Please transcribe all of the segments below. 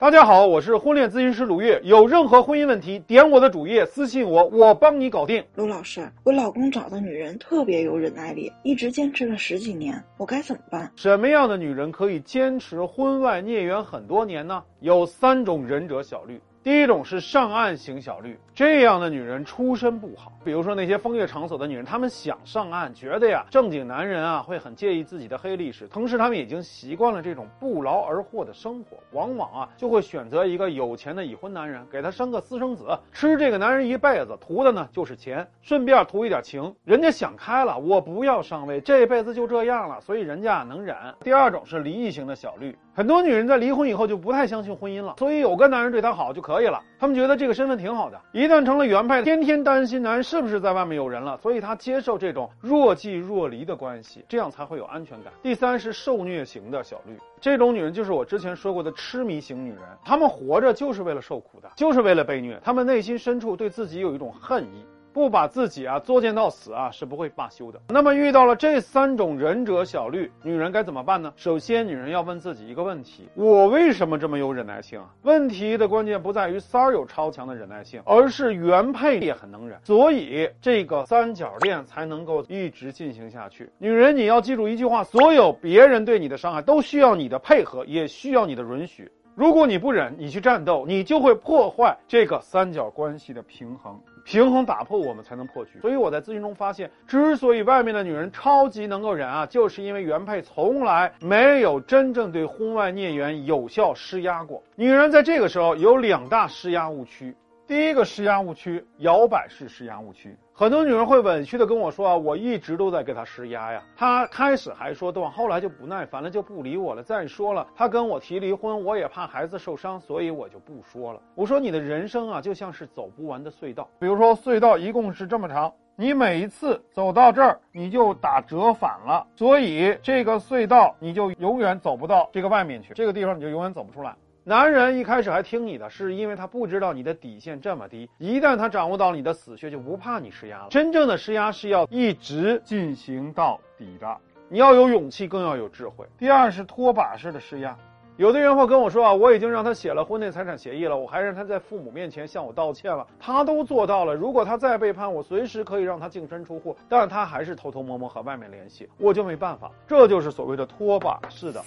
大家好，我是婚恋咨询师鲁月。有任何婚姻问题，点我的主页私信我，我帮你搞定。卢老师，我老公找的女人特别有忍耐力，一直坚持了十几年，我该怎么办？什么样的女人可以坚持婚外孽缘很多年呢？有三种忍者小绿。第一种是上岸型小绿，这样的女人出身不好。比如说那些风月场所的女人，她们想上岸，觉得呀正经男人啊会很介意自己的黑历史，同时她们已经习惯了这种不劳而获的生活，往往啊就会选择一个有钱的已婚男人，给他生个私生子，吃这个男人一辈子，图的呢就是钱，顺便图一点情。人家想开了，我不要上位，这辈子就这样了，所以人家能忍。第二种是离异型的小绿，很多女人在离婚以后就不太相信婚姻了，所以有个男人对她好就可以了，她们觉得这个身份挺好的。一旦成了原配，天天担心男人是不是在外面有人了，所以她接受这种若即若离的关系，这样才会有安全感。第三是受虐型的小绿，这种女人就是我之前说过的痴迷型女人，她们活着就是为了受苦的，就是为了被虐，她们内心深处对自己有一种恨意。不把自己啊作践到死啊是不会罢休的。那么遇到了这三种忍者小绿，女人该怎么办呢？首先，女人要问自己一个问题：我为什么这么有忍耐性啊？问题的关键不在于三儿有超强的忍耐性，而是原配也很能忍，所以这个三角恋才能够一直进行下去。女人，你要记住一句话：所有别人对你的伤害都需要你的配合，也需要你的允许。如果你不忍，你去战斗，你就会破坏这个三角关系的平衡。平衡打破，我们才能破局。所以我在咨询中发现，之所以外面的女人超级能够忍啊，就是因为原配从来没有真正对婚外孽缘有效施压过。女人在这个时候有两大施压误区。第一个施压误区，摇摆式施压误区。很多女人会委屈的跟我说啊，我一直都在给他施压呀。他开始还说断，后来就不耐烦了，就不理我了。再说了，他跟我提离婚，我也怕孩子受伤，所以我就不说了。我说你的人生啊，就像是走不完的隧道。比如说隧道一共是这么长，你每一次走到这儿，你就打折返了，所以这个隧道你就永远走不到这个外面去，这个地方你就永远走不出来。男人一开始还听你的，是因为他不知道你的底线这么低。一旦他掌握到你的死穴，就不怕你施压了。真正的施压是要一直进行到底的，你要有勇气，更要有智慧。第二是拖把式的施压，有的人会跟我说啊，我已经让他写了婚内财产协议了，我还让他在父母面前向我道歉了，他都做到了。如果他再背叛我，随时可以让他净身出户，但他还是偷偷摸摸和外面联系，我就没办法。这就是所谓的拖把式的。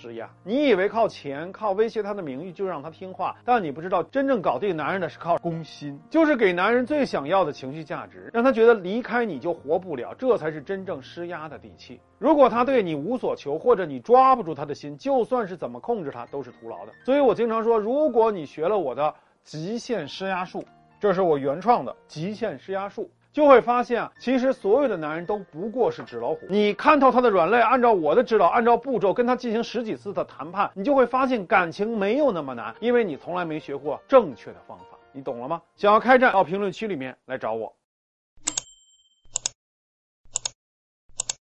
施压，你以为靠钱、靠威胁他的名誉就让他听话，但你不知道，真正搞定男人的是靠攻心，就是给男人最想要的情绪价值，让他觉得离开你就活不了，这才是真正施压的底气。如果他对你无所求，或者你抓不住他的心，就算是怎么控制他都是徒劳的。所以我经常说，如果你学了我的极限施压术，这是我原创的极限施压术。就会发现，其实所有的男人都不过是纸老虎。你看透他的软肋，按照我的指导，按照步骤跟他进行十几次的谈判，你就会发现感情没有那么难，因为你从来没学过正确的方法。你懂了吗？想要开战，到评论区里面来找我。